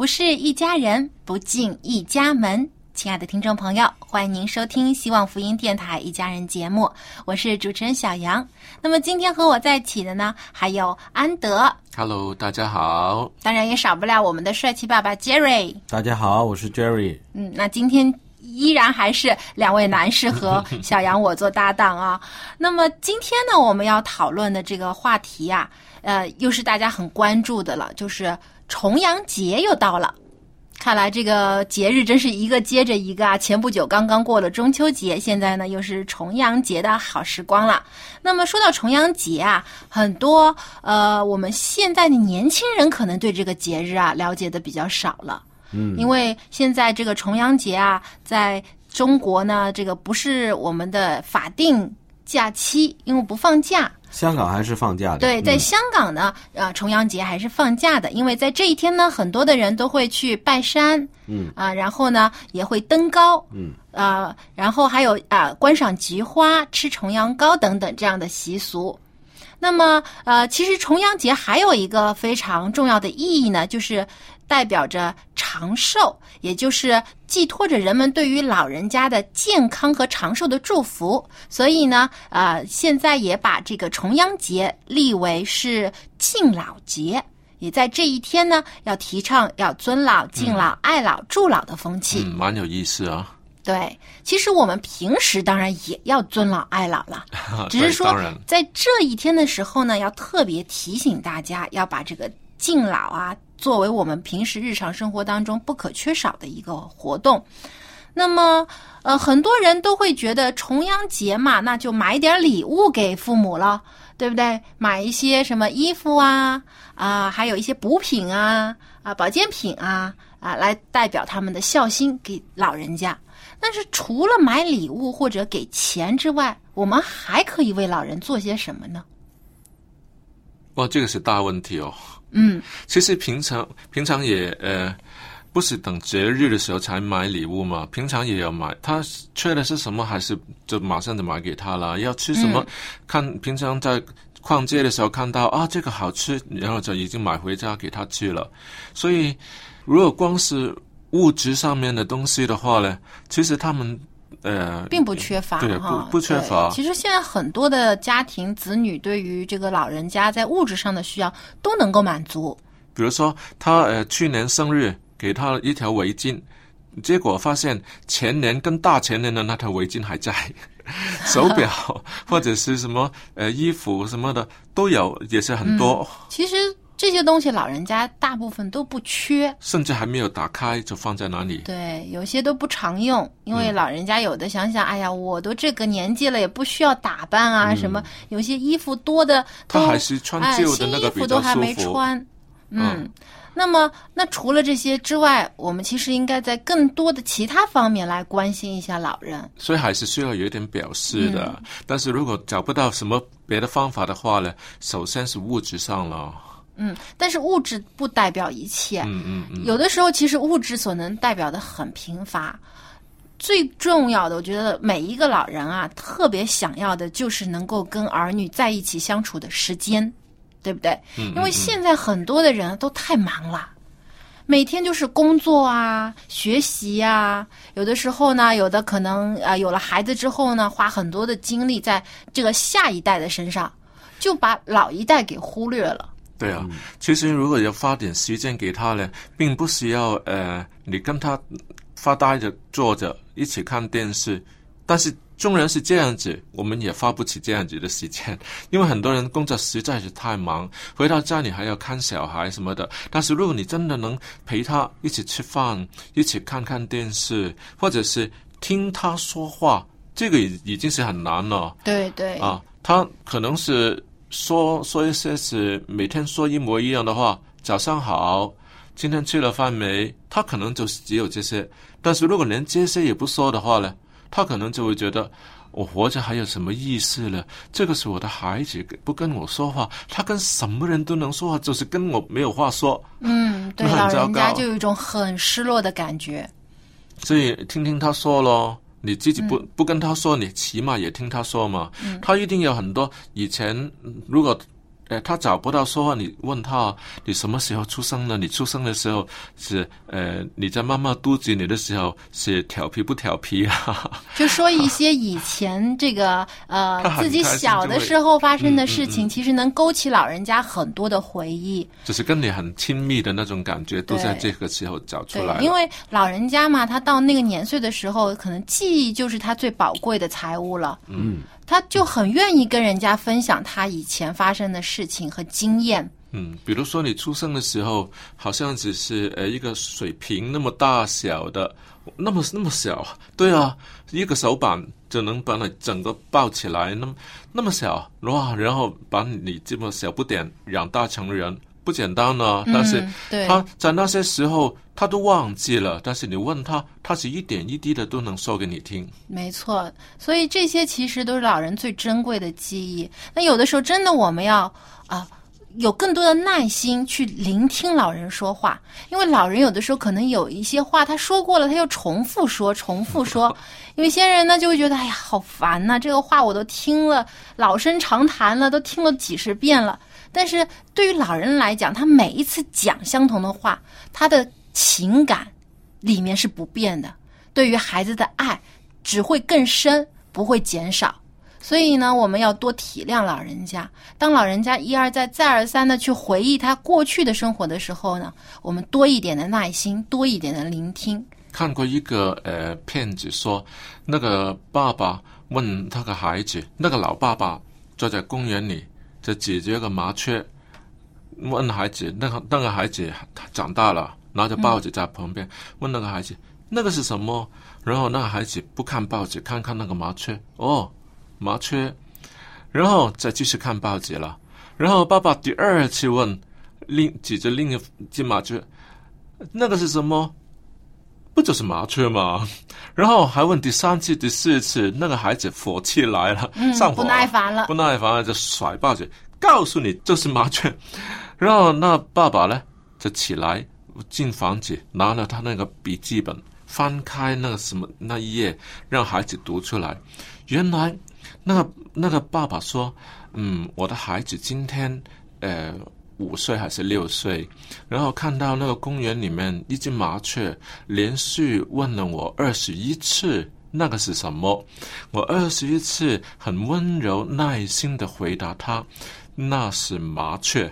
不是一家人，不进一家门。亲爱的听众朋友，欢迎您收听希望福音电台一家人节目，我是主持人小杨。那么今天和我在一起的呢，还有安德，Hello，大家好。当然也少不了我们的帅气爸爸 Jerry。大家好，我是 Jerry。嗯，那今天依然还是两位男士和 小杨我做搭档啊。那么今天呢，我们要讨论的这个话题啊，呃，又是大家很关注的了，就是重阳节又到了。看来这个节日真是一个接着一个啊！前不久刚刚过了中秋节，现在呢又是重阳节的好时光了。那么说到重阳节啊，很多呃我们现在的年轻人可能对这个节日啊了解的比较少了。嗯，因为现在这个重阳节啊，在中国呢，这个不是我们的法定假期，因为不放假。香港还是放假的。对，在嗯香港呢，呃，重阳节还是放假的，因为在这一天呢，很多的人都会去拜山，嗯啊、然后呢也会登高，嗯，啊，然后还有啊、观赏菊花、吃重阳糕等等这样的习俗。那么，呃，其实重阳节还有一个非常重要的意义呢，就是代表着长寿，也就是寄托着人们对于老人家的健康和长寿的祝福。所以呢，呃，现在也把这个重阳节立为是敬老节。也在这一天呢，要提倡要尊老、敬老、爱老、助老的风气。嗯，蛮有意思啊。对，其实我们平时当然也要尊老爱老了，只是说在这一天的时候呢，要特别提醒大家要把这个敬老啊作为我们平时日常生活当中不可缺少的一个活动。那么，呃，很多人都会觉得重阳节嘛，那就买点礼物给父母了，对不对？买一些什么衣服啊，啊，还有一些补品啊，啊，保健品啊，啊，来代表他们的孝心给老人家。但是除了买礼物或者给钱之外，我们还可以为老人做些什么呢？哇，这个是大问题哦。嗯，其实平常平常也呃，不是等节日的时候才买礼物嘛，平常也要买。他缺的是什么，还是就马上就买给他了？要吃什么，看平常在逛街的时候看到啊，这个好吃，然后就已经买回家给他吃了。所以，如果光是物质上面的东西的话呢，其实他们呃并不缺乏对哈，不不缺乏其实现在很多的家庭子女对于这个老人家在物质上的需要都能够满足。比如说，他呃去年生日给他一条围巾，结果发现前年跟大前年的那条围巾还在，手表 或者是什么呃衣服什么的都有，也是很多，其实这些东西老人家大部分都不缺，甚至还没有打开就放在哪里。对，有些都不常用，因为老人家有的想想，哎呀，我都这个年纪了，也不需要打扮啊，什么有些衣服多的都他还是穿哎，旧的新衣服都还没。穿，嗯。嗯那么，那除了这些之外，我们其实应该在更多的其他方面来关心一下老人。所以还是需要有一点表示的。嗯但是如果找不到什么别的方法的话呢，首先是物质上了。嗯，但是物质不代表一切。嗯嗯嗯，有的时候，其实物质所能代表的很贫乏。最重要的，我觉得每一个老人啊，特别想要的就是能够跟儿女在一起相处的时间，对不对？嗯因为现在很多的人都太忙了，每天就是工作啊、学习啊，有的时候呢，有的可能啊、呃有了孩子之后呢，花很多的精力在这个下一代的身上，就把老一代给忽略了。对啊，其实如果要花点时间给他呢，并不需要呃你跟他发呆着坐着一起看电视，但是纵然是这样子，我们也花不起这样子的时间，因为很多人工作实在是太忙，回到家里还要看小孩什么的。但是如果你真的能陪他一起吃饭，一起看看电视，或者是听他说话，这个已已经是很难了。对对啊，他可能是说说一些是每天说一模一样的话，早上好，今天吃了饭没？他可能就是只有这些。但是如果连这些也不说的话呢，他可能就会觉得我活着还有什么意思呢？这个是我的孩子，不跟我说话，他跟什么人都能说话，就是跟我没有话说。嗯，对，老人家就有一种很失落的感觉。所以听听他说咯，你自己不、不跟他说，你起码也听他说嘛。他一定有很多以前嗯如果。呃，他找不到说话，你问他你什么时候出生的？你出生的时候是呃你在妈妈肚子里的时候是调皮不调皮啊？就说一些以前这个呃自己小的时候发生的嗯嗯事情，嗯其实能勾起老人家很多的回忆。就是跟你很亲密的那种感觉，都在这个时候找出来，因为老人家嘛，他到那个年岁的时候，可能记忆就是他最宝贵的财物了。嗯，他就很愿意跟人家分享他以前发生的事情和经验。嗯，比如说你出生的时候，好像只是呃一个水瓶那么大小的，那么那么小，对啊，一个手板就能把你整个抱起来，那么那么小哇，然后把你这么小不点养大成人，不简单呢。但是他在那些时候他都忘记了，但是你问他，他是一点一滴的都能说给你听。没错，所以这些其实都是老人最珍贵的记忆。那有的时候真的我们要啊、有更多的耐心去聆听老人说话，因为老人有的时候可能有一些话他说过了，他又重复说，重复说。有些人呢就会觉得，哎呀，好烦呐、这个话我都听了老生常谈了，都听了几十遍了。但是对于老人来讲，他每一次讲相同的话，他的情感里面是不变的。对于孩子的爱只会更深，不会减少。所以呢，我们要多体谅老人家。当老人家一而再、再而三的去回忆他过去的生活的时候呢，我们多一点的耐心，多一点的聆听。看过一个呃骗子说，那个爸爸问他个孩子，那个老爸爸坐在公园里，就解决个麻雀，问孩子，那个那个孩子长大了，拿着报纸在旁边、问那个孩子，那个是什么？然后那个孩子不看报纸，看看那个麻雀，哦，麻雀，然后再继续看报纸了。然后爸爸第二次问，另指着另一只麻雀，那个是什么？不就是麻雀吗？然后还问第三次、第四次，那个孩子火气来了，嗯上火不耐烦了不耐烦了就甩报纸，告诉你这是麻雀。然后那爸爸呢就起来进房子，拿了他那个笔记本，翻开那个什么那一页，让孩子读出来。原来那个那个爸爸说，嗯，我的孩子今天呃五岁还是六岁，然后看到那个公园里面一只麻雀连续问了我二十一次。那个是什么？我二十一次很温柔耐心的回答他，那是麻雀，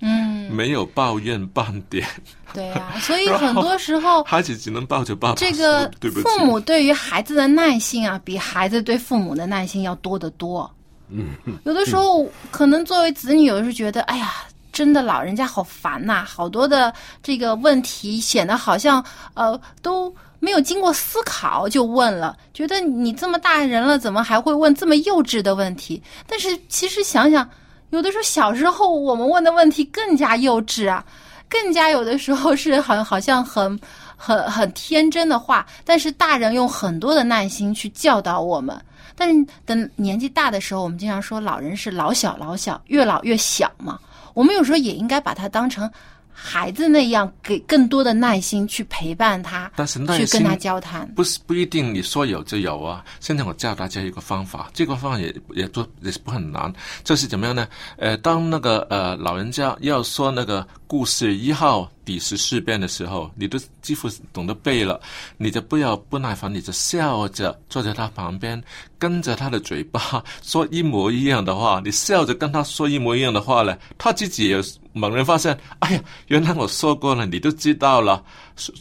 嗯，没有抱怨半点。对呀、所以 很多时候，孩子只能抱着爸爸这个。父母对于孩子的耐心啊，比孩子对父母的耐心要多得多。嗯，有的时候可能作为子女，有的时候觉得，哎呀，真的老人家好烦呐、好多的这个问题显得好像呃都没有经过思考就问了，觉得你这么大人了，怎么还会问这么幼稚的问题？但是其实想想，有的时候小时候我们问的问题更加幼稚啊，更加有的时候是很好像很。很很天真的话，但是大人用很多的耐心去教导我们。但是等年纪大的时候，我们经常说老人是老小老小，越老越小嘛。我们有时候也应该把他当成孩子那样，给更多的耐心去陪伴他，但是耐心去跟他交谈。不是不一定你说有就有啊。现在我教大家一个方法，这个方法也也做也是不很难，就是怎么样呢？呃，当那个呃老人家要说那个故事一号第十四遍的时候，你都几乎懂得背了，你就不要不耐烦，你就笑着坐在他旁边，跟着他的嘴巴说一模一样的话，你笑着跟他说一模一样的话呢，他自己也猛然发现，哎呀，原来我说过了，你都知道了，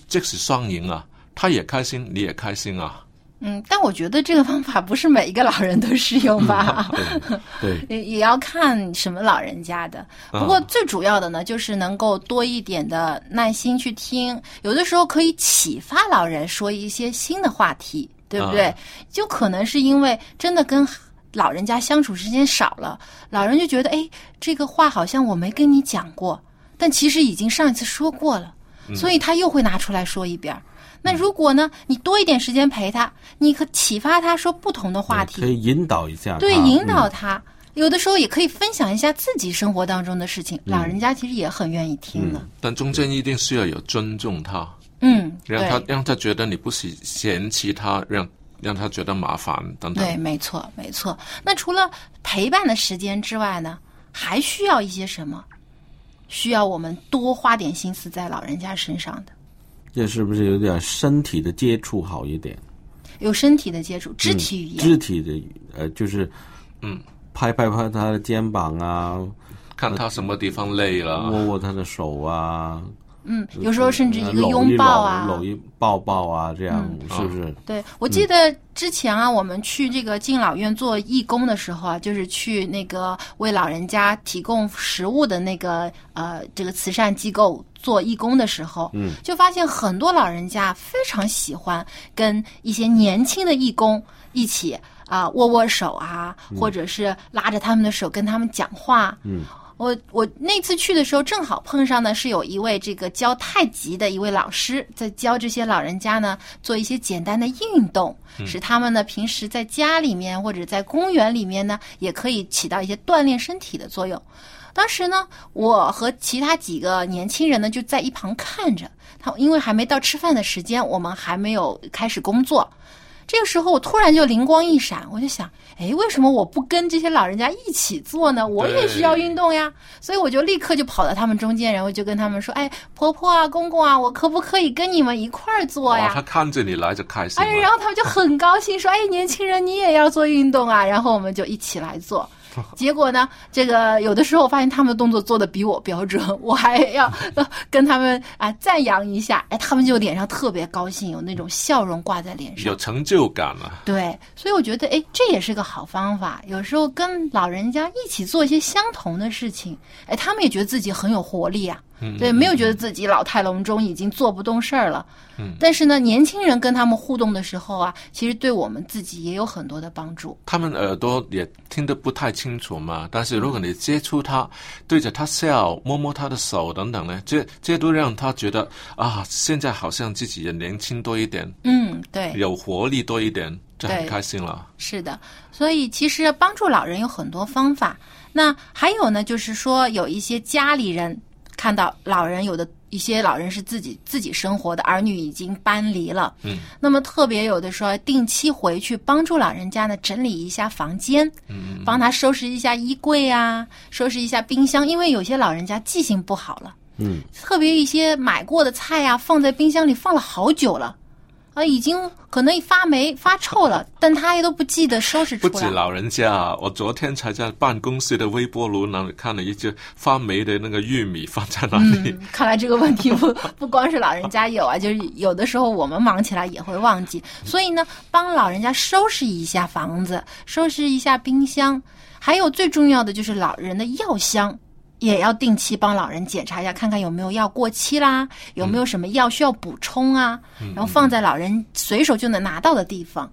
即是双赢啊，他也开心，你也开心啊。嗯，但我觉得这个方法不是每一个老人都适用吧？对，也也要看什么老人家的。不过最主要的呢，就是能够多一点的耐心去听，有的时候可以启发老人说一些新的话题，对不对？就可能是因为真的跟老人家相处时间少了，老人就觉得，哎，这个话好像我没跟你讲过，但其实已经上一次说过了，所以他又会拿出来说一遍。那如果呢？你多一点时间陪他，你可启发他说不同的话题，可以引导一下。对，引导他。有的时候也可以分享一下自己生活当中的事情，老人家其实也很愿意听的。但中间一定是要有尊重他，嗯，让他让他觉得你不是嫌弃他，让让他觉得麻烦等等。对，没错，没错。那除了陪伴的时间之外呢，还需要一些什么？需要我们多花点心思在老人家身上的。这是不是有点身体的接触好一点？有身体的接触，肢体语言，肢体的呃，就是嗯，拍拍拍他的肩膀啊，看他什么地方累了，握握他的手啊。嗯，有时候甚至一个拥抱啊，搂一抱抱啊，这样是不是？对，我记得之前啊，我们去这个敬老院做义工的时候啊，就是去那个为老人家提供食物的那个呃这个慈善机构做义工的时候，嗯，就发现很多老人家非常喜欢跟一些年轻的义工一起啊握握手啊，或者是拉着他们的手跟他们讲话，嗯。我我那次去的时候，正好碰上的是有一位这个教太极的一位老师，在教这些老人家呢做一些简单的运动，使他们呢平时在家里面或者在公园里面呢，也可以起到一些锻炼身体的作用。当时呢，我和其他几个年轻人呢就在一旁看着他，因为还没到吃饭的时间，我们还没有开始工作。这个时候，我突然就灵光一闪，我就想，哎，为什么我不跟这些老人家一起做呢？我也需要运动呀，所以我就立刻就跑到他们中间，然后就跟他们说，哎，婆婆啊，公公啊，我可不可以跟你们一块儿做呀？他看着你来就开心。哎，然后他们就很高兴，说，哎，年轻人你也要做运动啊？然后我们就一起来做。结果呢？这个有的时候我发现他们的动作做的比我标准，我还要 跟他们啊赞扬一下，哎，他们就脸上特别高兴，有那种笑容挂在脸上，有成就感了。对，所以我觉得，哎，这也是个好方法。有时候跟老人家一起做一些相同的事情，哎，他们也觉得自己很有活力啊。对，没有觉得自己老态龙钟，已经做不动事儿了。嗯，但是呢，年轻人跟他们互动的时候啊，其实对我们自己也有很多的帮助。他们耳朵也听得不太清楚嘛，但是如果你接触他，对着他笑，摸摸他的手等等呢，这这都让他觉得啊，现在好像自己也年轻多一点。嗯，对，有活力多一点，就很开心了。是的，所以其实帮助老人有很多方法。那还有呢，就是说有一些家里人。看到老人有的一些老人是自己自己生活的，儿女已经搬离了。嗯，那么特别有的说定期回去帮助老人家呢整理一下房间，嗯，帮他收拾一下衣柜啊，收拾一下冰箱，因为有些老人家记性不好了。嗯，特别一些买过的菜呀，放在冰箱里放了好久了。啊，已经可能发霉发臭了，但他也都不记得收拾出来。不止老人家，我昨天才在办公室的微波炉那里看了一只发霉的那个玉米放在那里。嗯，看来这个问题不 不光是老人家有啊，就是有的时候我们忙起来也会忘记。所以呢，帮老人家收拾一下房子，收拾一下冰箱，还有最重要的就是老人的药箱。也要定期帮老人检查一下，看看有没有药过期啦，有没有什么药需要补充啊？然后放在老人随手就能拿到的地方。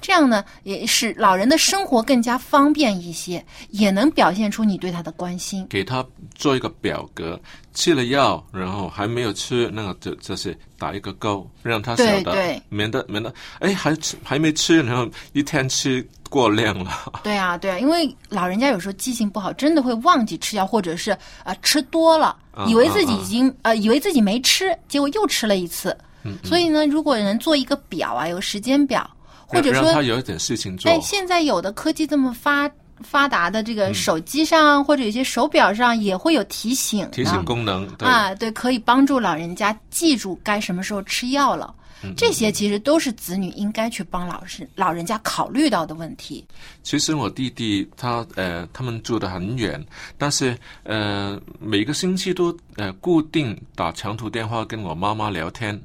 这样呢，也使老人的生活更加方便一些，也能表现出你对他的关心。给他做一个表格，吃了药，然后还没有吃，那个就就是打一个勾，让他晓得，对对免得免得，哎，还吃还没吃，然后一天吃过量了。对啊，对啊，因为老人家有时候记性不好，真的会忘记吃药，或者是呃吃多了，啊以为自己已经、呃以为自己没吃，结果又吃了一次。嗯所以呢，如果能做一个表啊，有时间表，或者说他有一点事情做。哎，现在有的科技这么发发达的这嗯个手机上、或者有些手表上也会有提醒，提醒功能，对，啊，对，可以帮助老人家记住该什么时候吃药了。嗯这些其实都是子女应该去帮老师老人家考虑到的问题。其实我弟弟他呃，他们住的很远，但是呃，每个星期都呃固定打长途电话跟我妈妈聊天，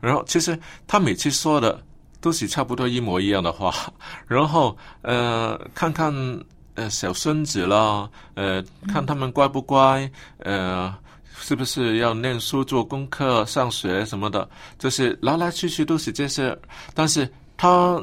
然后其实他每次说的都是差不多一模一样的话，然后呃看看呃小孙子啦，呃看他们乖不乖，呃。是不是要念书、做功课、上学什么的？就是来来去去都是这些，但是他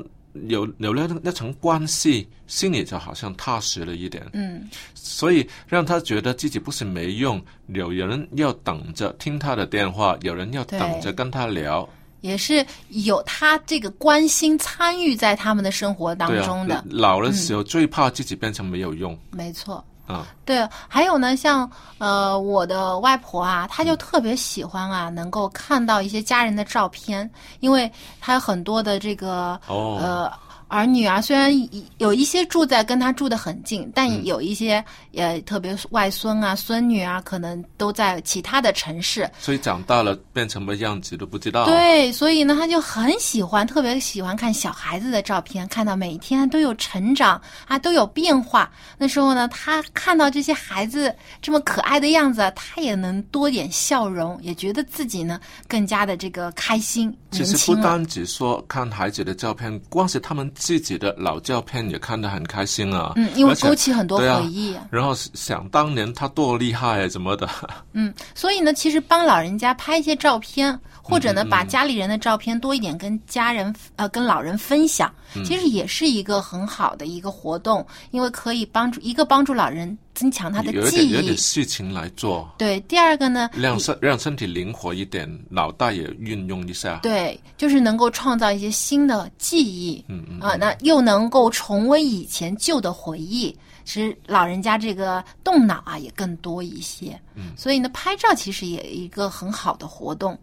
有有了那层关系，心里就好像踏实了一点。嗯，所以让他觉得自己不是没用，有人要等着听他的电话，有人要等着跟他聊。也是有他这个关心参与在他们的生活当中的，啊，老的时候最怕自己变成没有用没错。啊。对，还有呢，像呃我的外婆啊，她就特别喜欢啊，能够看到一些家人的照片，因为她有很多的这个、哦呃儿女啊，虽然一有一些住在跟他住的很近，但嗯有一些、呃特别外孙啊、孙女啊，可能都在其他的城市，所以长大了变成什么样子都不知道。，对，所以呢，他就很喜欢，特别喜欢看小孩子的照片，看到每天都有成长啊，都有变化。那时候呢，他看到这些孩子这么可爱的样子，他也能多点笑容，也觉得自己呢更加的这个开心、其实。不单只说看孩子的照片，光是他们自己的老照片也看得很开心啊。嗯，因为勾起很多回忆。然后想当年他多厉害啊，怎么的？嗯，所以呢，其实帮老人家拍一些照片，或者呢，嗯把家里人的照片多一点跟家人呃跟老人分享，嗯其实也是一个很好的一个活动，因为可以帮助一个帮助老人增强他的记忆点有点。事情来做，对，第二个呢，让身让身体灵活一点，脑袋也运用一下。对，就是能够创造一些新的记忆，嗯嗯啊，那又能够重温以前旧的回忆，其实老人家这个动脑啊也更多一些。嗯，所以呢，拍照其实也一个很好的活动。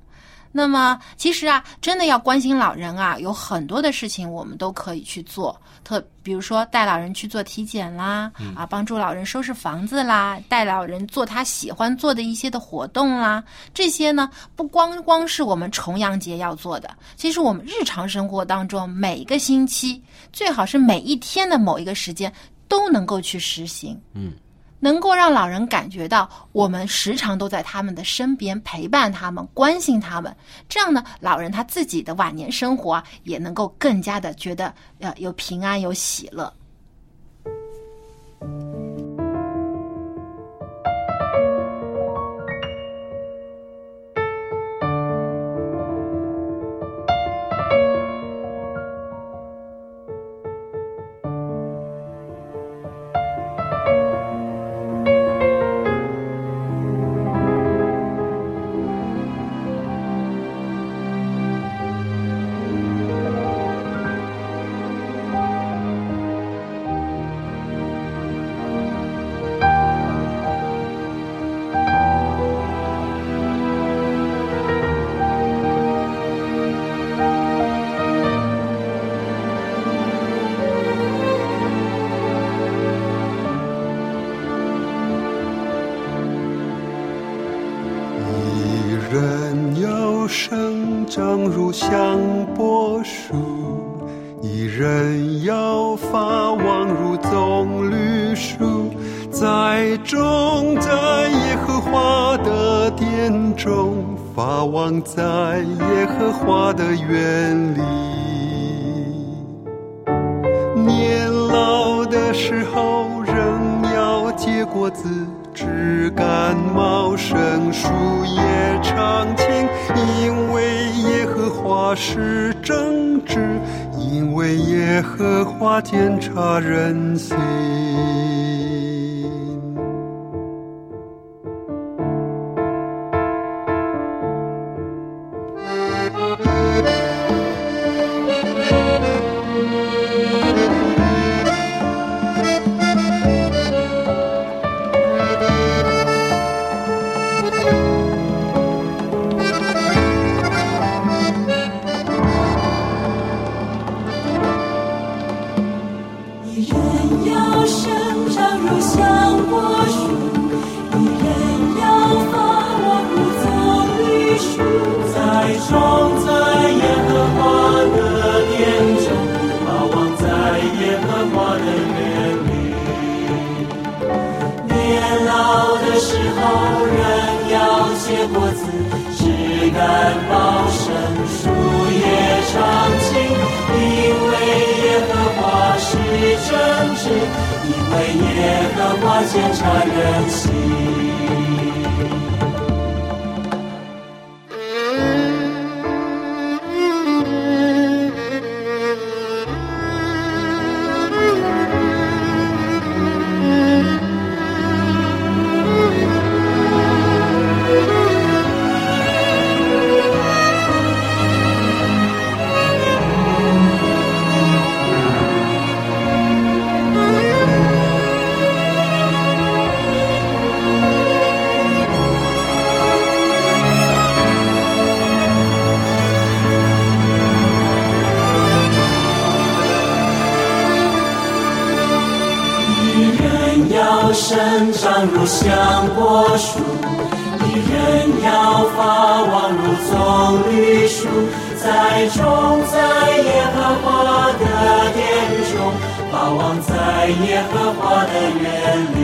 那么，其实啊，真的要关心老人啊，有很多的事情我们都可以去做。特比如说带老人去做体检啦，啊，帮助老人收拾房子啦，带老人做他喜欢做的一些的活动啦，这些呢，不光光是我们重阳节要做的，其实我们日常生活当中每一个星期，最好是每一天的某一个时间都能够去实行。嗯。能够让老人感觉到我们时常都在他们的身边陪伴他们、关心他们，这样呢，老人他自己的晚年生活啊，也能够更加的觉得呃有平安、有喜乐。检查人心。种在耶和华的殿中，发旺在耶和华的园里。年老的时候，人要结果子，枝干茂盛，树叶常青，因为耶和华是正直，因为耶和华检察人心。上如香柏树，一人要发旺如棕榈树，栽种在耶和华的殿中，发旺在耶和华的园里。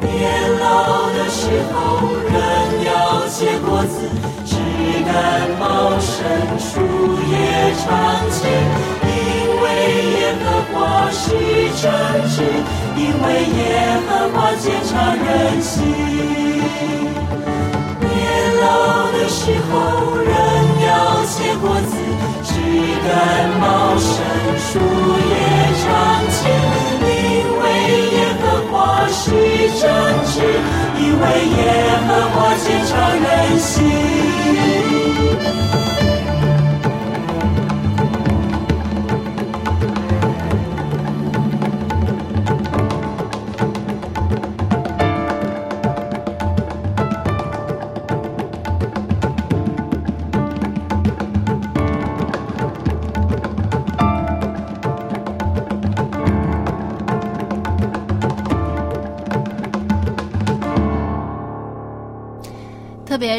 年老的时候，人要结果子，枝干茂盛，树叶常青，因为耶和华是正直，因为耶和华检察人心。年老的时候，人要结果子，枝干茂盛，树叶长青，因为耶和华是正直，因为耶和华检察人心。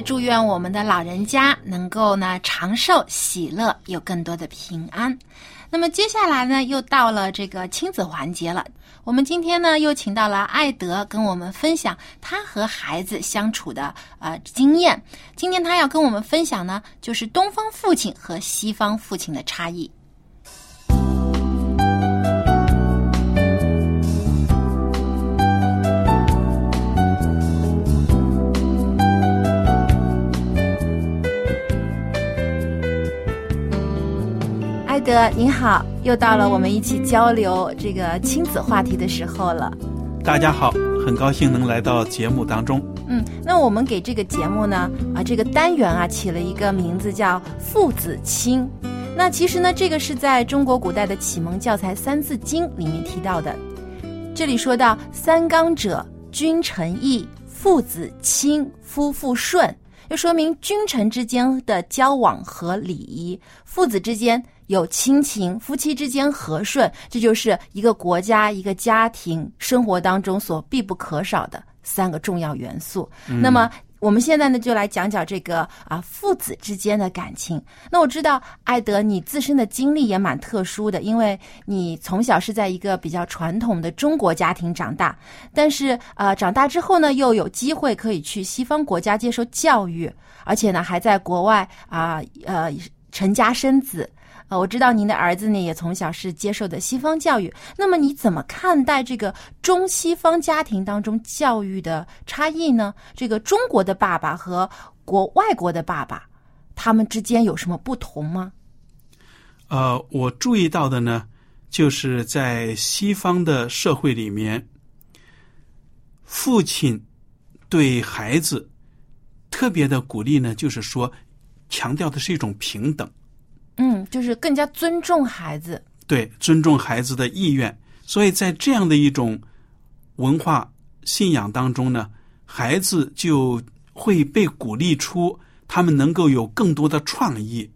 祝愿我们的老人家能够呢长寿喜乐，有更多的平安。那么接下来呢，又到了这个亲子环节了。我们今天呢，又请到了艾德跟我们分享他和孩子相处的呃经验。今天他要跟我们分享呢，就是东方父亲和西方父亲的差异。艾德，您好，又到了我们一起交流这个亲子话题的时候了。大家好，很高兴能来到节目当中。嗯，那我们给这个节目呢，啊，这个单元啊，起了一个名字叫“父子亲”。那其实呢，这个是在中国古代的启蒙教材《三字经》里面提到的。这里说到“三纲者，君臣义，父子亲，夫妇顺”，就说明君臣之间的交往和礼仪，父子之间有亲情，夫妻之间和顺，这就是一个国家、一个家庭生活当中所必不可少的三个重要元素。嗯那么。我们现在呢，就来讲讲这个啊父子之间的感情。那我知道，艾德，你自身的经历也蛮特殊的，因为你从小是在一个比较传统的中国家庭长大，但是呃，长大之后呢，又有机会可以去西方国家接受教育，而且呢，还在国外啊呃成家生子。啊，我知道您的儿子呢也从小是接受的西方教育，那么你怎么看待这个中西方家庭当中教育的差异呢？这个中国的爸爸和国外国的爸爸，他们之间有什么不同吗？呃，我注意到的呢，就是在西方的社会里面，父亲对孩子特别的鼓励呢，就是说强调的是一种平等，嗯，就是更加尊重孩子。对，尊重孩子的意愿。所以在这样的一种文化信仰当中呢，孩子就会被鼓励出他们能够有更多的创意，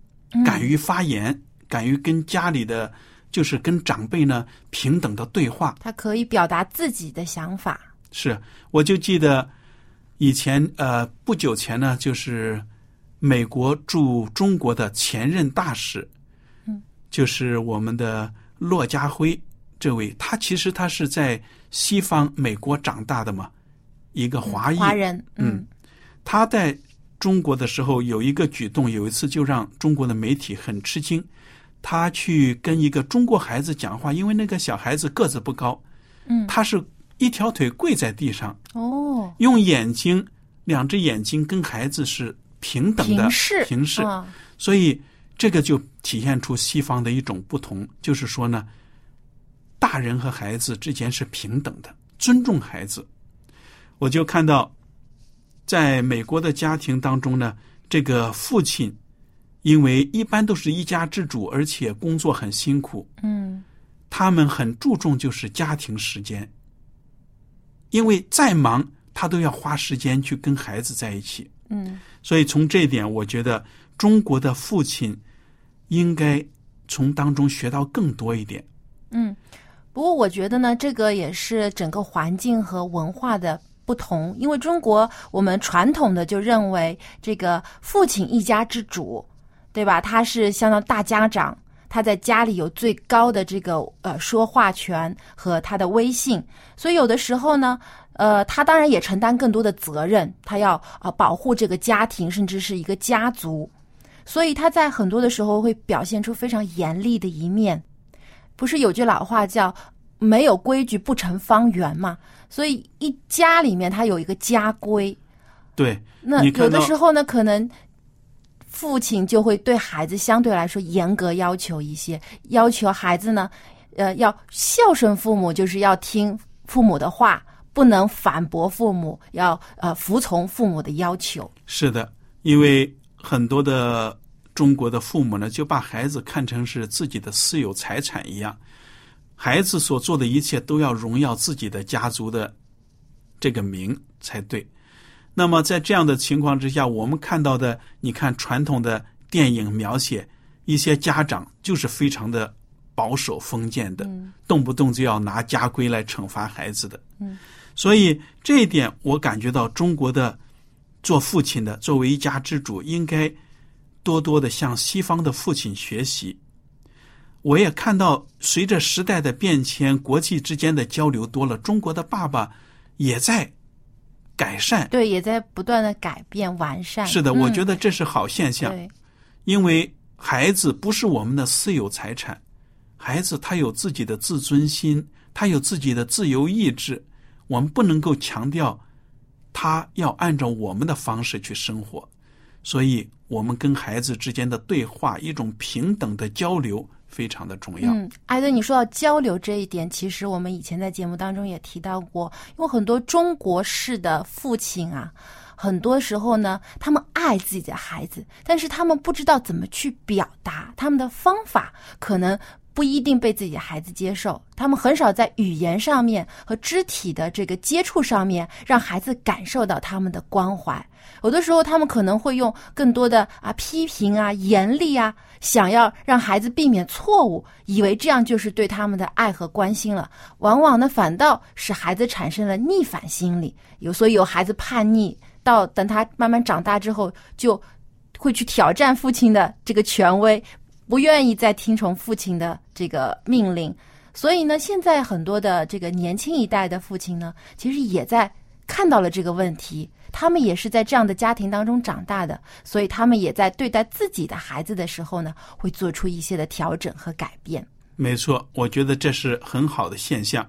敢于发言，敢于跟家里的就是跟长辈呢平等的对话。他可以表达自己的想法。是，我就记得以前呃不久前呢，就是美国驻中国的前任大使，嗯，就是我们的骆家辉这位，他其实他是在西方美国长大的嘛，一个华裔，华人，嗯，他在中国的时候有一个举动，有一次就让中国的媒体很吃惊。他去跟一个中国孩子讲话，因为那个小孩子个子不高，嗯，他是一条腿跪在地上，哦，用眼睛两只眼睛跟孩子是平等的平视，所以这个就体现出西方的一种不同，就是说呢，大人和孩子之间是平等的，尊重孩子。我就看到，在美国的家庭当中呢，这个父亲因为一般都是一家之主，而且工作很辛苦，嗯他们很注重就是家庭时间，因为再忙他都要花时间去跟孩子在一起。嗯所以从这一点，我觉得中国的父亲应该从当中学到更多一点。嗯。不过我觉得呢，这个也是整个环境和文化的不同，因为中国我们传统的就认为这个父亲一家之主，对吧？他是相当大家长，他在家里有最高的这个呃说话权和他的威信，所以有的时候呢，呃，他当然也承担更多的责任，他要啊、呃保护这个家庭，甚至是一个家族，所以他在很多的时候会表现出非常严厉的一面。不是有句老话叫“没有规矩不成方圆”嘛？所以一家里面他有一个家规，对，那有的时候呢，可能父亲就会对孩子相对来说严格要求一些，要求孩子呢，呃，要孝顺父母，就是要听父母的话，不能反驳父母，要呃服从父母的要求。是的，因为很多的中国的父母呢，就把孩子看成是自己的私有财产一样，孩子所做的一切都要荣耀自己的家族的这个名才对。那么在这样的情况之下，我们看到的，你看传统的电影描写一些家长就是非常的保守封建的，动不动就要拿家规来惩罚孩子的。嗯，所以这一点我感觉到中国的做父亲的，作为一家之主，应该多多的向西方的父亲学习。我也看到，随着时代的变迁，国际之间的交流多了，中国的爸爸也在改善。对，也在不断的改变完善。是的，我觉得得这是好现象，因为孩子不是我们的私有财产，孩子他有自己的自尊心，他有自己的自由意志，我们不能够强调他要按照我们的方式去生活，所以我们跟孩子之间的对话，一种平等的交流非常的重要。嗯，艾德，你说到交流这一点，其实我们以前在节目当中也提到过，因为很多中国式的父亲啊，很多时候呢，他们爱自己的孩子，但是他们不知道怎么去表达，他们的方法可能不一定被自己的孩子接受，他们很少在语言上面和肢体的这个接触上面让孩子感受到他们的关怀。有的时候，他们可能会用更多的啊批评啊、严厉啊，想要让孩子避免错误，以为这样就是对他们的爱和关心了。往往呢，反倒使孩子产生了逆反心理。有所以有孩子叛逆，到等他慢慢长大之后，就会去挑战父亲的这个权威，不愿意再听从父亲的这个命令。所以呢，现在很多的这个年轻一代的父亲呢，其实也在看到了这个问题。他们也是在这样的家庭当中长大的，所以他们也在对待自己的孩子的时候呢，会做出一些的调整和改变。没错，我觉得这是很好的现象，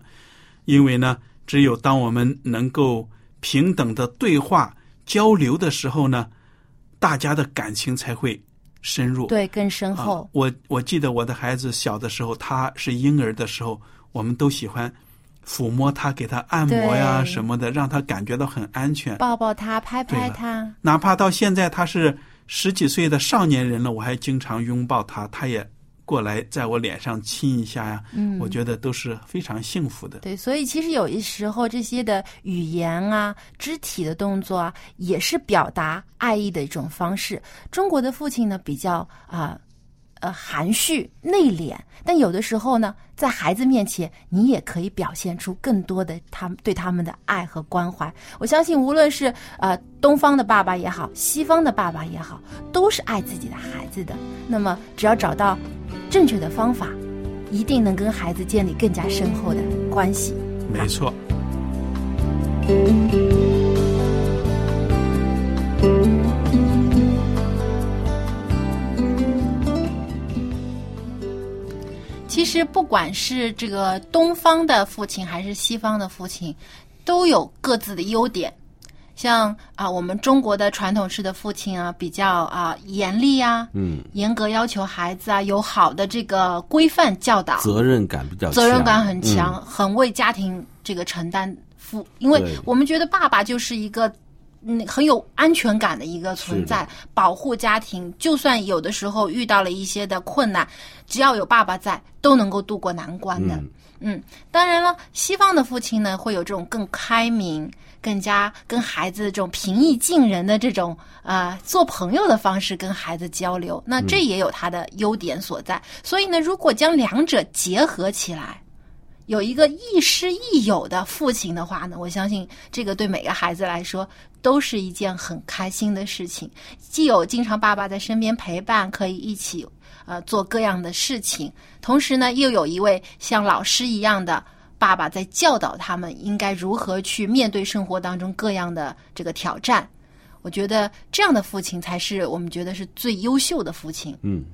因为呢，只有当我们能够平等的对话交流的时候呢，大家的感情才会深入。对，更深厚。啊我我记得我的孩子小的时候，他是婴儿的时候，我们都喜欢抚摸他，给他按摩呀什么的，让他感觉到很安全。抱抱他，拍拍他，哪怕到现在他是十几岁的少年人了，我还经常拥抱他，他也过来在我脸上亲一下呀。嗯我觉得都是非常幸福的。对，所以其实有一时候这些的语言啊、肢体的动作啊，也是表达爱意的一种方式。中国的父亲呢，比较啊。呃，含蓄内敛，但有的时候呢，在孩子面前，你也可以表现出更多的他们对他们的爱和关怀。我相信，无论是呃东方的爸爸也好，西方的爸爸也好，都是爱自己的孩子的。那么，只要找到正确的方法，一定能跟孩子建立更加深厚的关系。没错。其实不管是这个东方的父亲还是西方的父亲，都有各自的优点。像啊，我们中国的传统式的父亲啊，比较啊严厉啊，嗯，严格要求孩子啊，有好的这个规范教导，责任感比较强，责任感很强，嗯。很为家庭这个承担。负，因为我们觉得爸爸就是一个。嗯，很有安全感的一个存在，保护家庭。就算有的时候遇到了一些的困难，只要有爸爸在，都能够渡过难关的。嗯嗯，当然了，西方的父亲呢，会有这种更开明、更加跟孩子这种平易近人的这种呃做朋友的方式跟孩子交流。那这也有他的优点所在。所以呢，如果将两者结合起来，有一个亦师亦友的父亲的话呢，我相信这个对每个孩子来说都是一件很开心的事情。既有经常爸爸在身边陪伴，可以一起呃做各样的事情，同时呢，又有一位像老师一样的爸爸在教导他们应该如何去面对生活当中各样的这个挑战。我觉得这样的父亲才是我们觉得是最优秀的父亲。嗯，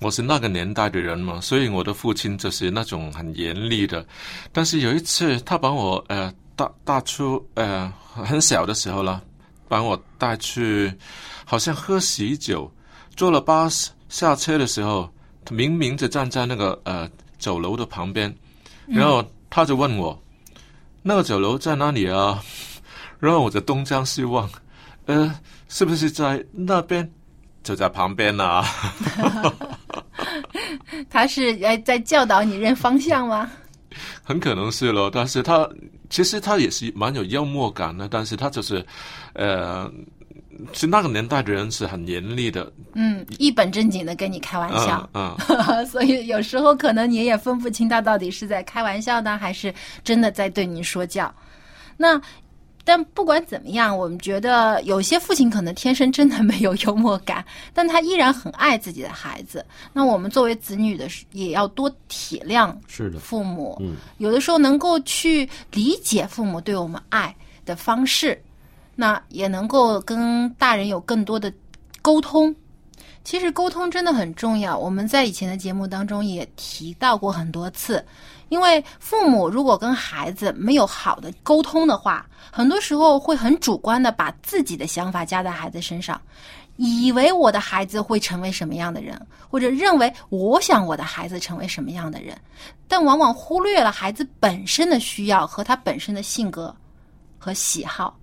我是那个年代的人嘛，所以我的父亲就是那种很严厉的。但是有一次，他把我呃大大出呃很小的时候了，把我带去，好像喝喜酒，坐了巴士下车的时候，他明明就站在那个呃酒楼的旁边，然后他就问我、那个酒楼在哪里啊？然后我就东张西望，呃，是不是在那边？就在旁边啊。他是呃在教导你认方向吗？很可能是咯，但是他其实他也是蛮有幽默感的，但是他就是，呃，是那个年代的人是很严厉的，嗯，一本正经的跟你开玩笑。嗯嗯，所以有时候可能你也分不清他到底是在开玩笑呢，还是真的在对你说教。那但不管怎么样，我们觉得有些父亲可能天生真的没有幽默感，但他依然很爱自己的孩子。那我们作为子女的，也要多体谅是的，父母。嗯，有的时候能够去理解父母对我们爱的方式，那也能够跟大人有更多的沟通。其实沟通真的很重要，我们在以前的节目当中也提到过很多次。因为父母如果跟孩子没有好的沟通的话，很多时候会很主观的把自己的想法加在孩子身上，以为我的孩子会成为什么样的人，或者认为我想我的孩子成为什么样的人，但往往忽略了孩子本身的需要和他本身的性格和喜好。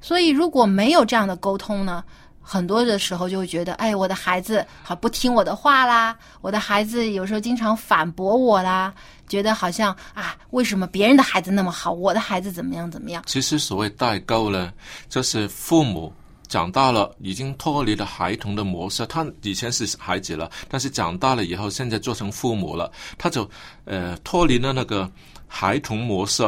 所以如果没有这样的沟通呢？很多的时候就会觉得，哎，我的孩子好不听我的话啦，我的孩子有时候经常反驳我啦，觉得好像啊，为什么别人的孩子那么好，我的孩子怎么样怎么样？其实所谓代沟呢，就是父母长大了，已经脱离了孩童的模式。他以前是孩子了，但是长大了以后，现在做成父母了，他就呃脱离了那个孩童模式。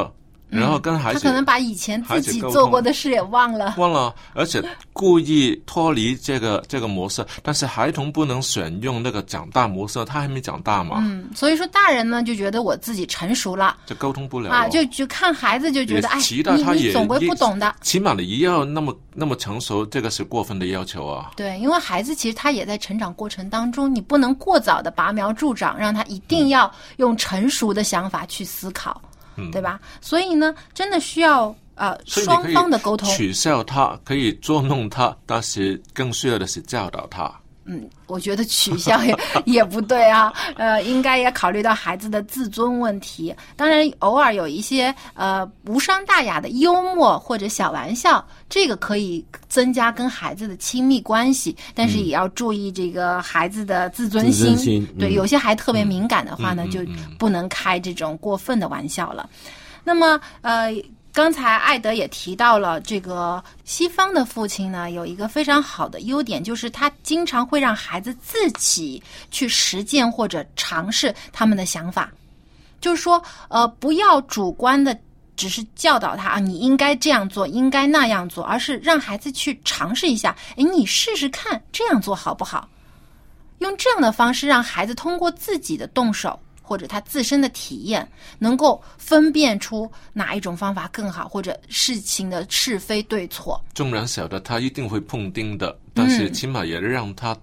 然后跟孩子、嗯他可能把以前自己做过的事也忘了，忘了，而且故意脱离这个这个模式。但是孩童不能选用那个长大模式，他还没长大嘛。嗯，所以说大人呢就觉得我自己成熟了，就沟通不了啊，就就看孩子就觉得哎，你你总归不懂的，起码你要那么那么成熟，这个是过分的要求啊。对，因为孩子其实他也在成长过程当中，你不能过早的拔苗助长，让他一定要用成熟的想法去思考。嗯、对吧？所以呢，真的需要呃双方的沟通。取笑他，可以捉弄他，但是更需要的是教导他。嗯，我觉得取笑也 也不对啊，呃，应该也考虑到孩子的自尊问题。当然，偶尔有一些呃无伤大雅的幽默或者小玩笑，这个可以增加跟孩子的亲密关系，但是也要注意这个孩子的自尊心。自尊心对，嗯有些孩子特别敏感的话呢，就不能开这种过分的玩笑了。那么，呃，刚才艾德也提到了，这个西方的父亲呢，有一个非常好的优点，就是他经常会让孩子自己去实践或者尝试他们的想法。就是说，呃，不要主观的只是教导他啊，你应该这样做，应该那样做，而是让孩子去尝试一下，诶，你试试看这样做好不好？用这样的方式让孩子通过自己的动手或者他自身的体验，能够分辨出哪一种方法更好，或者事情的是非对错。纵然晓得他一定会碰钉的，但是嗯起码也让他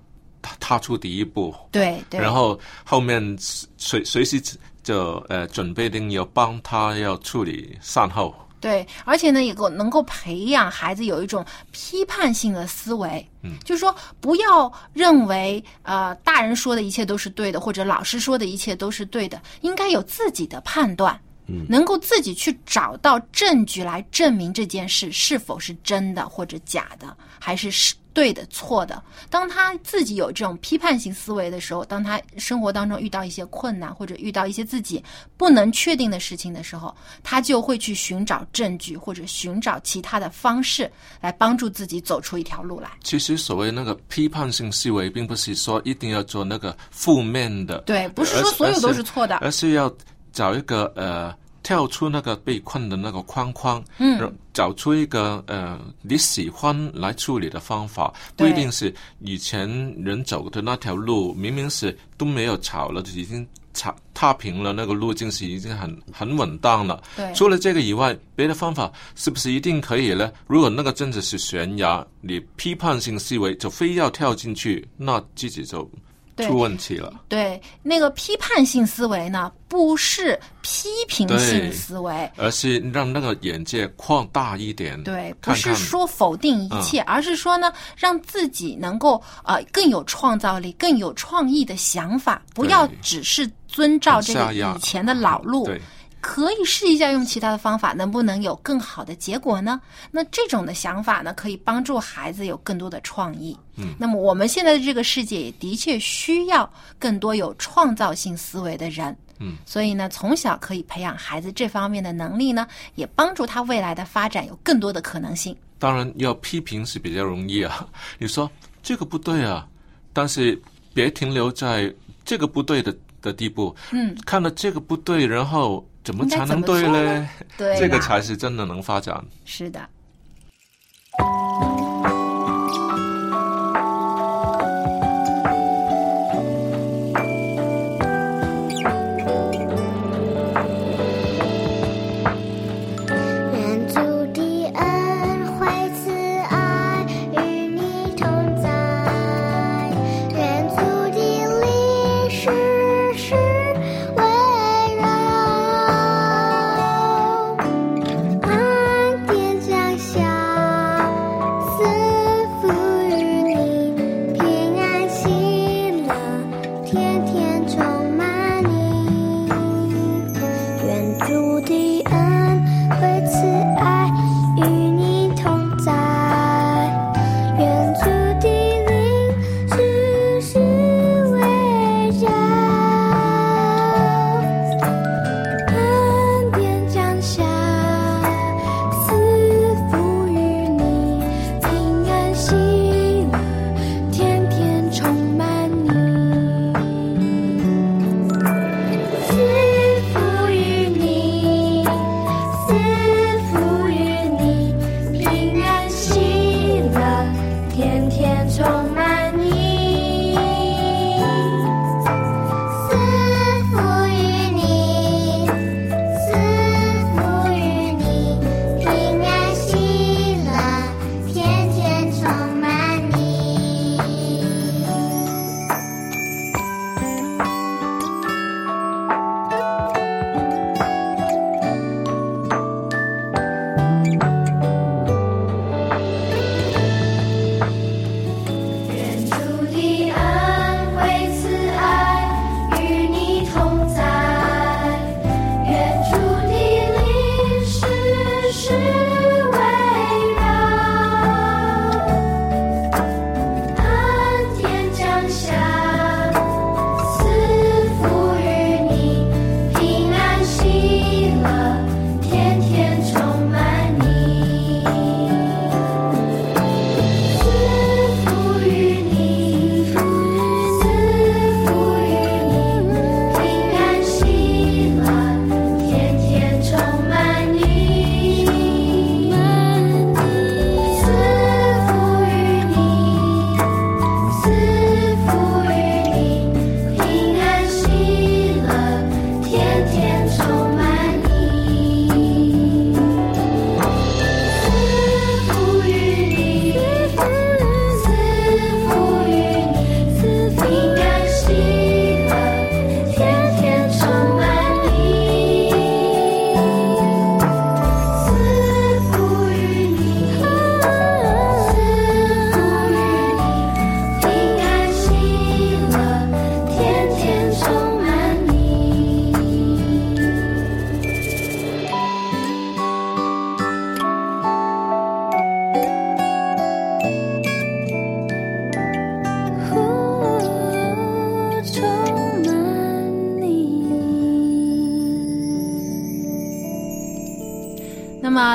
踏踏出第一步，对对，然后后面随随时就呃准备定要帮他要处理善后。对，而且呢，也够能够培养孩子有一种批判性的思维。嗯，就是说，不要认为呃大人说的一切都是对的，或者老师说的一切都是对的，应该有自己的判断。嗯能够自己去找到证据来证明这件事是否是真的或者假的，还是是对的错的。当他自己有这种批判性思维的时候，当他生活当中遇到一些困难或者遇到一些自己不能确定的事情的时候，他就会去寻找证据或者寻找其他的方式来帮助自己走出一条路来。其实所谓那个批判性思维，并不是说一定要做那个负面的，对，不是说所有都是错的。而是要找一个呃跳出那个被困的那个框框，嗯找出一个呃你喜欢来处理的方法，不一定是以前人走的那条路，明明是都没有草了，就已经踏踏平了，那个路径是已经很很稳当了。对除了这个以外，别的方法是不是一定可以呢？如果那个真的是悬崖，你批判性思维就非要跳进去，那自己就对出问题了。对，那个批判性思维呢，不是批评性思维。而是让那个眼界扩大一点，对，不是说否定一切，而是说呢，让自己能够呃更有创造力、更有创意的想法，不要只是遵照这个以前的老路。对，可以试一下用其他的方法，能不能有更好的结果呢？那这种的想法呢，可以帮助孩子有更多的创意。嗯，那么我们现在的这个世界也的确需要更多有创造性思维的人。嗯，所以呢，从小可以培养孩子这方面的能力呢，也帮助他未来的发展有更多的可能性。当然要批评是比较容易啊。你说这个不对啊，但是别停留在这个不对的的地步。嗯，看到这个不对，然后怎么才能对呢？对这个才是真的能发展。是的。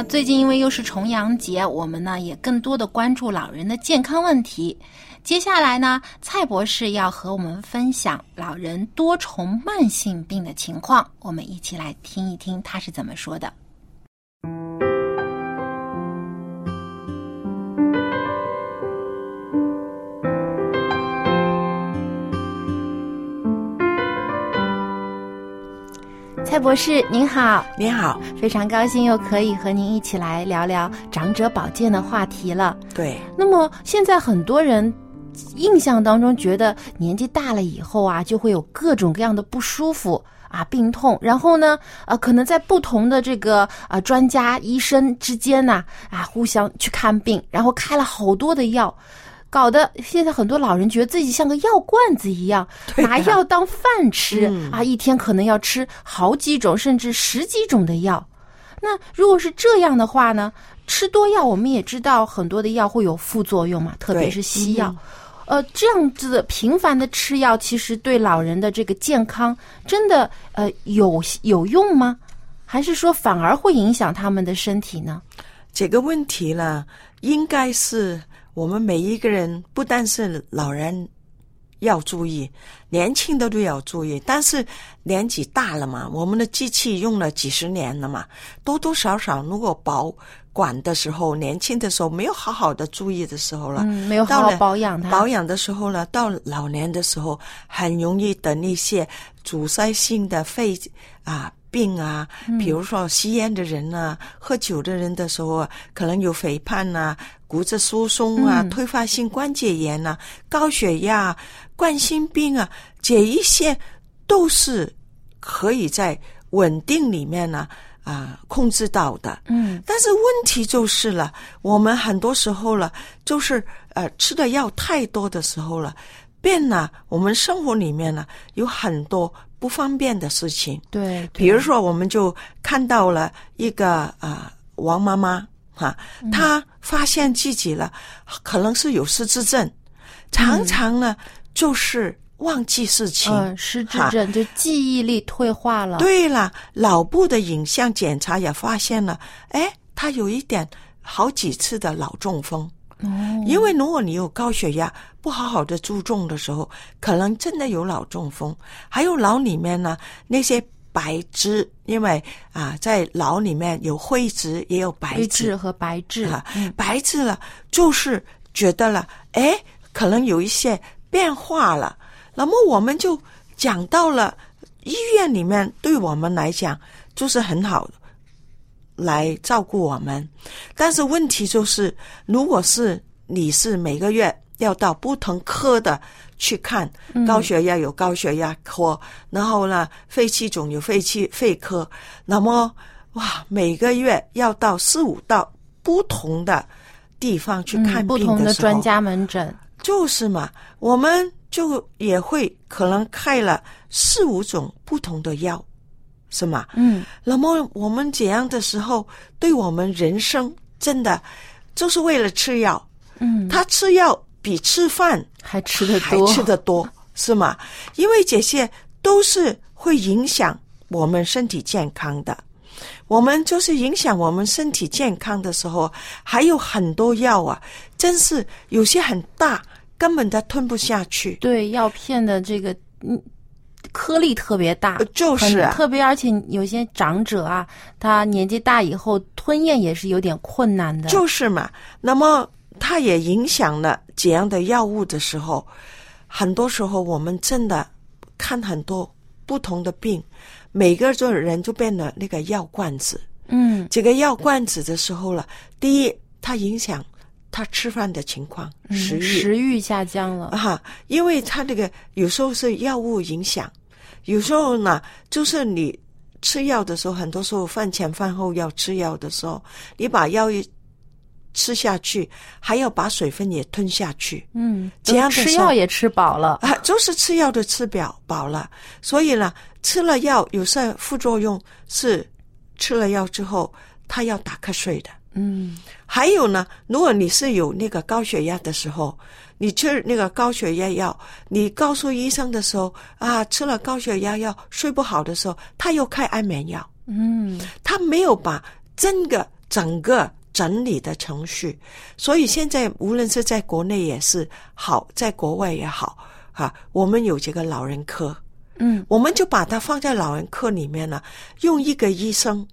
最近因为又是重阳节，我们呢也更多的关注老人的健康问题。接下来呢，蔡博士要和我们分享老人多重慢性病的情况，我们一起来听一听他是怎么说的。蔡博士您好，您好，非常高兴又可以和您一起来聊聊长者保健的话题了。对，那么现在很多人印象当中觉得年纪大了以后啊，就会有各种各样的不舒服啊、病痛，然后呢，呃，可能在不同的这个啊、专家医生之间呢啊互相去看病，然后开了好多的药。搞得现在很多老人觉得自己像个药罐子一样，拿药当饭吃、嗯啊，一天可能要吃好几种甚至十几种的药。那如果是这样的话呢，吃多药我们也知道很多的药会有副作用嘛，特别是西药。嗯呃，这样子的频繁的吃药，其实对老人的这个健康真的呃有有用吗？还是说反而会影响他们的身体呢？这个问题呢，应该是我们每一个人，不但是老人要注意，年轻的都要注意。但是年纪大了嘛，我们的机器用了几十年了嘛，多多少少如果保管的时候，年轻的时候没有好好的注意的时候了，嗯，没有好好保养它。保养的时候呢，到老年的时候，很容易得那些阻塞性的肺啊病啊，比如说吸烟的人啊，喝酒的人的时候啊，可能有肥胖啊、骨质疏松啊、嗯。退化性关节炎啊、高血压、冠心病啊，这一些都是可以在稳定里面呢啊控制到的。嗯。但是问题就是了，我们很多时候了，就是呃吃的药太多的时候了，变了我们生活里面呢有很多不方便的事情。对，对比如说，我们就看到了一个啊、王妈妈哈、嗯她发现自己了可能是有失智症，常常呢、就是忘记事情。嗯，失智哈症就记忆力退化了。对了，脑部的影像检查也发现了，哎，他有一点好几次的脑中风。哦，因为如果你有高血压，不好好的注重的时候，可能真的有脑中风。还有脑里面呢那些白质，因为啊在脑里面有灰质也有白灰质质和白质啊，嗯白质了就是觉得了，哎，可能有一些变化了。那么我们就讲到了医院里面，对我们来讲就是很好的来照顾我们。但是问题就是，如果是你是每个月要到不同科的去看，高血压有高血压科，然后呢肺气肿有肺气肺科，那么哇，每个月要到四五到不同的地方去看嗯，不同的专家门诊。就是嘛，我们就也会可能开了四五种不同的药，是吗？嗯，那么我们这样的时候，对我们人生真的就是为了吃药。嗯，他吃药比吃饭还吃的多，还吃得多，是吗？因为这些都是会影响我们身体健康的。我们就是影响我们身体健康的时候，还有很多药啊，真是有些很大，根本它吞不下去。对药片的这个嗯颗粒特别大呃，就是特别，而且有些长者啊，他年纪大以后吞咽也是有点困难的。就是嘛，那么它也影响了这样的药物的时候，很多时候我们真的看很多不同的病，每个就人就变了那个药罐子。嗯这个药罐子的时候了，第一，它影响他吃饭的情况，嗯食欲。食欲下降了。啊，因为他这个有时候是药物影响，有时候呢，就是你吃药的时候，很多时候饭前饭后要吃药的时候，你把药一吃下去，还要把水分也吞下去嗯，这样的吃药也吃饱了。啊，就是吃药的吃饱饱了，所以呢，吃了药有些副作用是吃了药之后，他要打瞌睡的。嗯。还有呢，如果你是有那个高血压的时候，你吃那个高血压药，你告诉医生的时候啊，吃了高血压药睡不好的时候，他又开安眠药，嗯。他没有把整个整个整理的程序。所以现在无论是在国内也是好，在国外也好，啊，我们有这个老人科，嗯，我们就把它放在老人科里面呢，用一个医生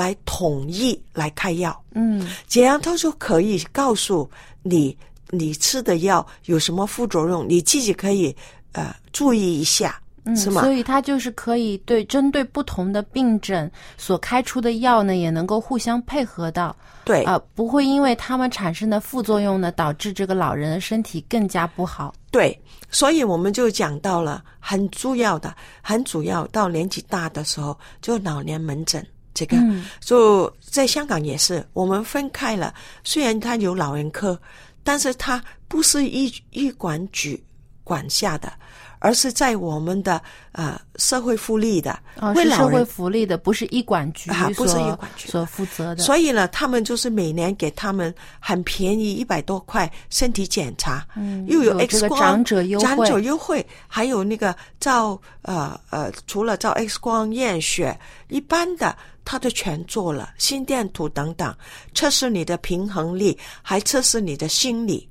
来统一来开药，嗯，这样他就可以告诉你你吃的药有什么副作用，你自己可以呃注意一下，嗯，是吗？所以它就是可以对针对不同的病症所开出的药呢，也能够互相配合到，对。啊、不会因为它们产生的副作用呢，导致这个老人的身体更加不好。对，所以我们就讲到了很重要的，很主要到年纪大的时候，就老年门诊这个，嗯就在香港也是，我们分开了。虽然他有老人科，但是他不是医医管局管辖的，而是在我们的呃社会福利的，哦，是社会为老人福利的，不是医管局啊不是医管局所负责的。所以呢，他们就是每年给他们很便宜一百多块身体检查，嗯又有这 X 个光长者优惠长者优惠，还有那个照呃呃，除了照 X 光验血，一般的他都全做了，心电图等等，测试你的平衡力，还测试你的心理。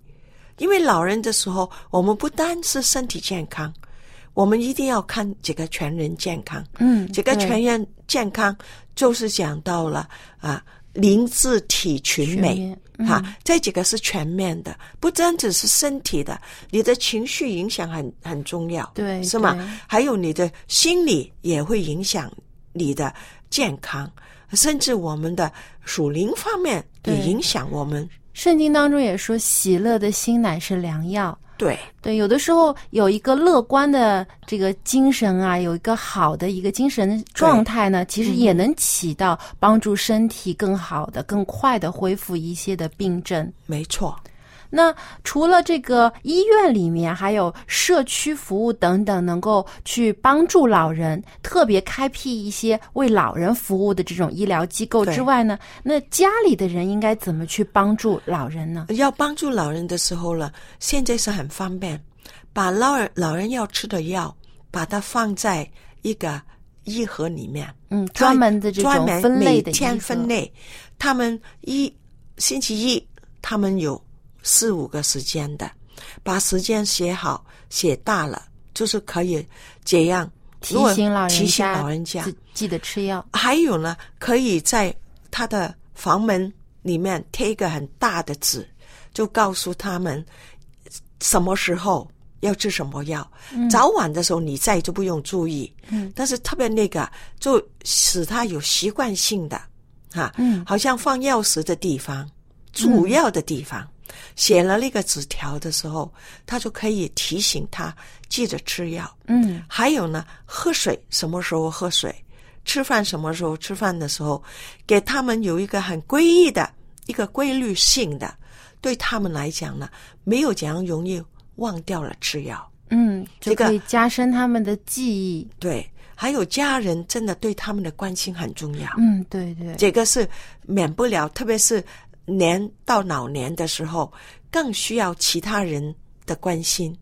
因为老人的时候，我们不单是身体健康，我们一定要看这个全人健康。嗯，这个全人健康就是讲到了啊，灵智体群美哈、这几个是全面的，不单只是身体的，你的情绪影响很很重要，对是吗？还有你的心理也会影响你的健康，甚至我们的属灵方面也影响我们。圣经当中也说，喜乐的心乃是良药。对对，有的时候有一个乐观的这个精神啊，有一个好的一个精神状态呢，其实也能起到帮助身体更好的、更快的恢复一些的病症。没错，那除了这个医院里面，还有社区服务等等，能够去帮助老人，特别开辟一些为老人服务的这种医疗机构之外呢，那家里的人应该怎么去帮助老人呢？要帮助老人的时候呢，现在是很方便，把老人老人要吃的药，把它放在一个一盒里面，嗯，专门的这种专门分类的每天分类。他们一星期一，他们有四五个时间的，把时间写好，写大了，就是可以这样提醒老人提醒家老人家记记得吃药。还有呢，可以在他的房门里面贴一个很大的纸，就告诉他们什么时候要吃什么药。早晚的时候你在就不用注意，嗯但是特别那个就使他有习惯性的，哈、嗯好像放钥匙的地方、主要的地方。写了那个纸条的时候，他就可以提醒他记着吃药。嗯还有呢，喝水什么时候喝水，吃饭什么时候吃饭的时候，给他们有一个很规律的一个规律性的，对他们来讲呢，没有这样容易忘掉了吃药。嗯，这个可以加深他们的记忆。对，还有家人真的对他们的关心很重要。嗯，对对，这个是免不了，特别是年到老年的时候，更需要其他人的关心，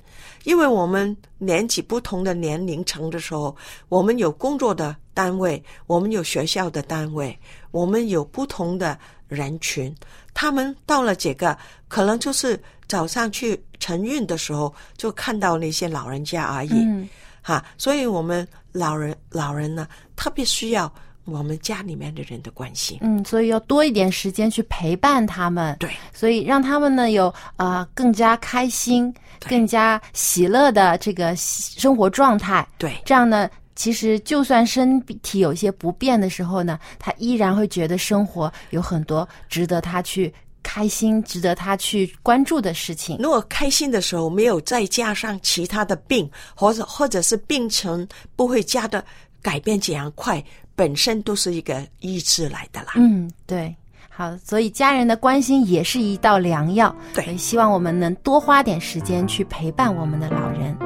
因为我们年纪不同的年龄层的时候，我们有工作的单位，我们有学校的单位，我们有不同的人群，他们到了这个，可能就是早上去晨运的时候，就看到那些老人家而已。嗯哈，所以我们老人老人呢，特别需要我们家里面的人的关心。嗯，所以要多一点时间去陪伴他们。对，所以让他们呢有呃更加开心、更加喜乐的这个喜生活状态。对，这样呢，其实就算身体有些不便的时候呢，他依然会觉得生活有很多值得他去开心、值得他去关注的事情。如果开心的时候没有再加上其他的病，或者或者是病程不会加的改变这样快，本身都是一个医治来的啦。嗯，对。好，所以家人的关心也是一道良药。对希望我们能多花点时间去陪伴我们的老人。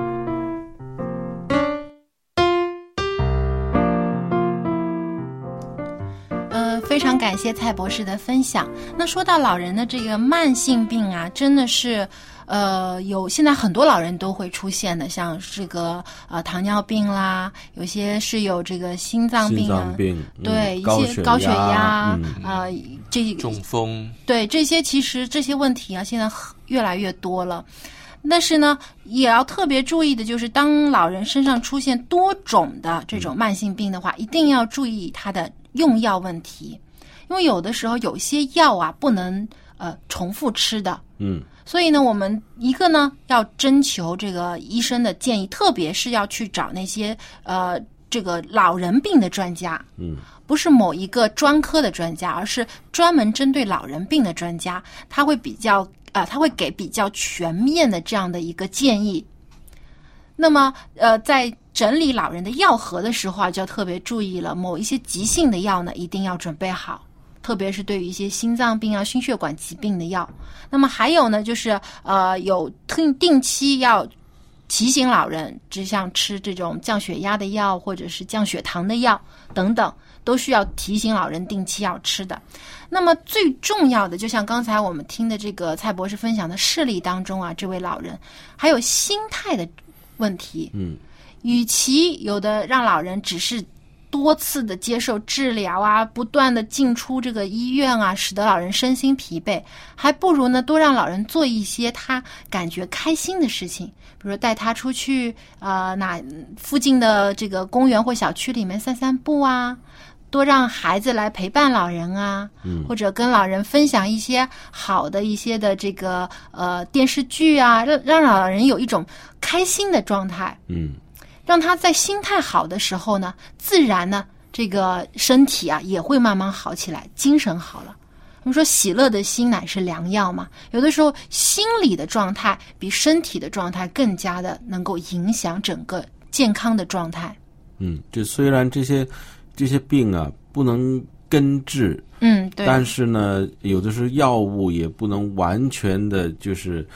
非常感谢蔡博士的分享。那说到老人的这个慢性病啊，真的是。呃，有现在很多老人都会出现的，像这个呃糖尿病啦，有些是有这个心脏病啊，心脏病嗯对一些高血压压嗯啊、这中风，对这些其实这些问题啊，现在越来越多了。但是呢，也要特别注意的就是，当老人身上出现多种的这种慢性病的话，一定要注意他的用药问题，因为有的时候有些药啊不能呃重复吃的，嗯所以呢，我们一个呢要征求这个医生的建议，特别是要去找那些呃这个老人病的专家，嗯不是某一个专科的专家，而是专门针对老人病的专家，他会比较啊、他会给比较全面的这样的一个建议。那么，呃，在整理老人的药盒的时候啊，就要特别注意了，某一些急性的药呢，一定要准备好，特别是对于一些心脏病啊、心血管疾病的药。那么还有呢，就是呃，有定定期要提醒老人，就像吃这种降血压的药或者是降血糖的药等等，都需要提醒老人定期要吃的。那么最重要的，就像刚才我们听的这个蔡博士分享的事例当中啊，这位老人还有心态的问题。嗯，与其有的让老人只是多次的接受治疗啊，不断的进出这个医院啊，使得老人身心疲惫，还不如呢多让老人做一些他感觉开心的事情，比如带他出去呃哪附近的这个公园或小区里面散散步啊。多让孩子来陪伴老人啊，嗯或者跟老人分享一些好的一些的这个呃电视剧啊，让让老人有一种开心的状态。嗯让他在心态好的时候呢，自然呢，这个身体啊也会慢慢好起来，精神好了。我们说喜乐的心乃是良药嘛，有的时候心理的状态比身体的状态更加的能够影响整个健康的状态。嗯，这虽然这些这些病啊不能根治，嗯，对。但是呢，有的时候药物也不能完全的，就是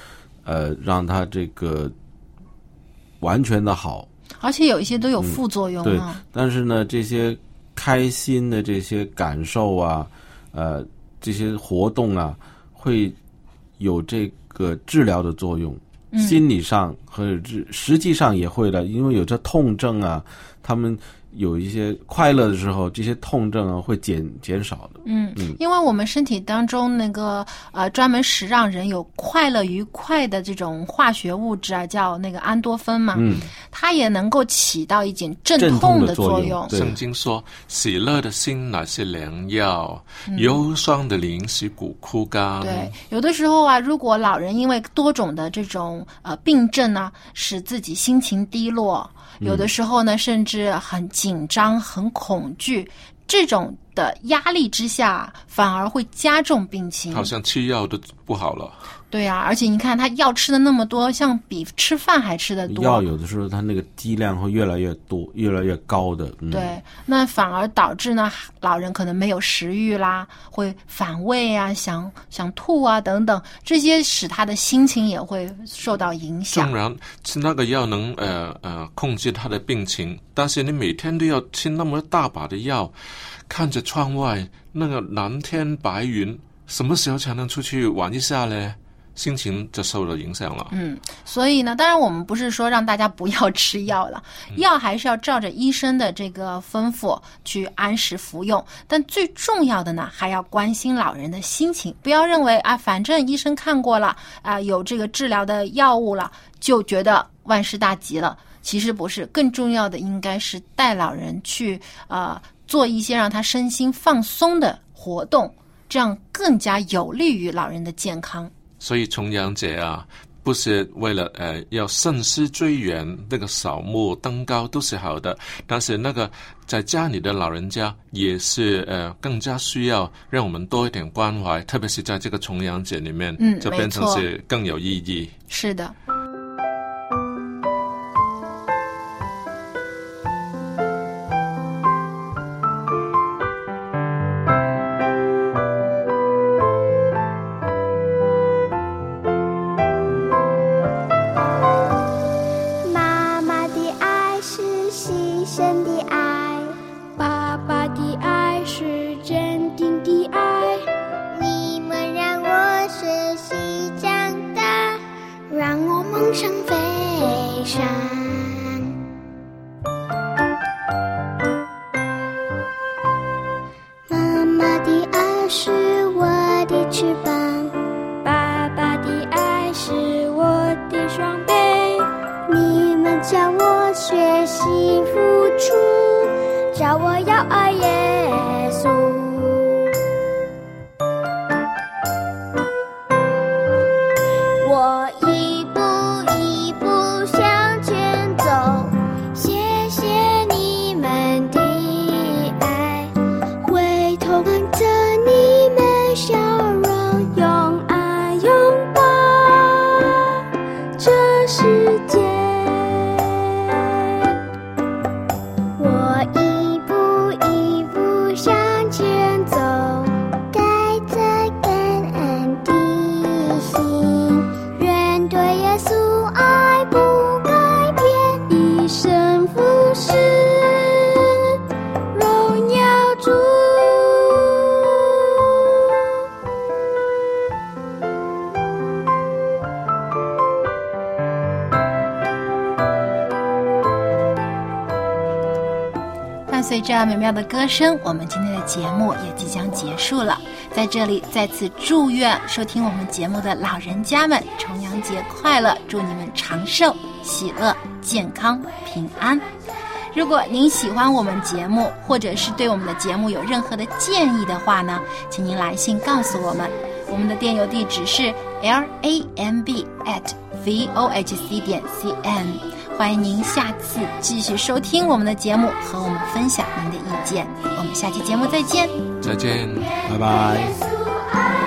呃，让他这个完全的好。而且有一些都有副作用对啊。，但是呢，这些开心的这些感受啊，呃，这些活动啊，会有这个治疗的作用。嗯心理上和实实际上也会的，因为有这痛症啊，他们有一些快乐的时候，这些痛症啊会减减少的。嗯嗯，因为我们身体当中那个呃专门使让人有快乐愉快的这种化学物质啊，叫那个安多芬嘛，嗯，它也能够起到一点镇镇痛痛的作用作用。对圣经说：“喜乐的心乃是良药，嗯忧伤的灵是骨枯干。”对，有的时候啊，如果老人因为多种的这种呃病症呢，使自己心情低落，有的时候呢，甚至很紧张、很恐惧，这种的压力之下，反而会加重病情。好像吃药都不好了。对呀、而且你看他药吃的那么多，像比吃饭还吃的多。药有的时候它那个剂量会越来越多，越来越高的。嗯、对，那反而导致呢，老人可能没有食欲啦，会反胃啊，想想吐啊等等，这些使他的心情也会受到影响当。然吃那个药能呃呃控制他的病情，但是你每天都要吃那么大把的药，看着窗外那个蓝天白云，什么时候才能出去玩一下呢？心情就受了影响了。嗯，所以呢，当然我们不是说让大家不要吃药了，药还是要照着医生的这个吩咐去按时服用。但最重要的呢，还要关心老人的心情，不要认为啊，反正医生看过了啊，有这个治疗的药物了，就觉得万事大吉了。其实不是，更重要的应该是带老人去呃做一些让他身心放松的活动，这样更加有利于老人的健康。所以重阳节啊，不是为了呃要慎思追远，那个扫墓登高都是好的，但是那个在家里的老人家也是呃更加需要让我们多一点关怀，特别是在这个重阳节里面，嗯就变成是更有意义。是的。随着美妙的歌声，我们今天的节目也即将结束了。在这里，再次祝愿收听我们节目的老人家们重阳节快乐！祝你们长寿、喜乐、健康、平安。如果您喜欢我们节目，或者是对我们的节目有任何的建议的话呢，请您来信告诉我们。我们的电邮地址是 l a m b at v o h c 点 c n。欢迎您下次继续收听我们的节目，和我们分享您的意见。我们下期节目再见。再见。拜拜。爱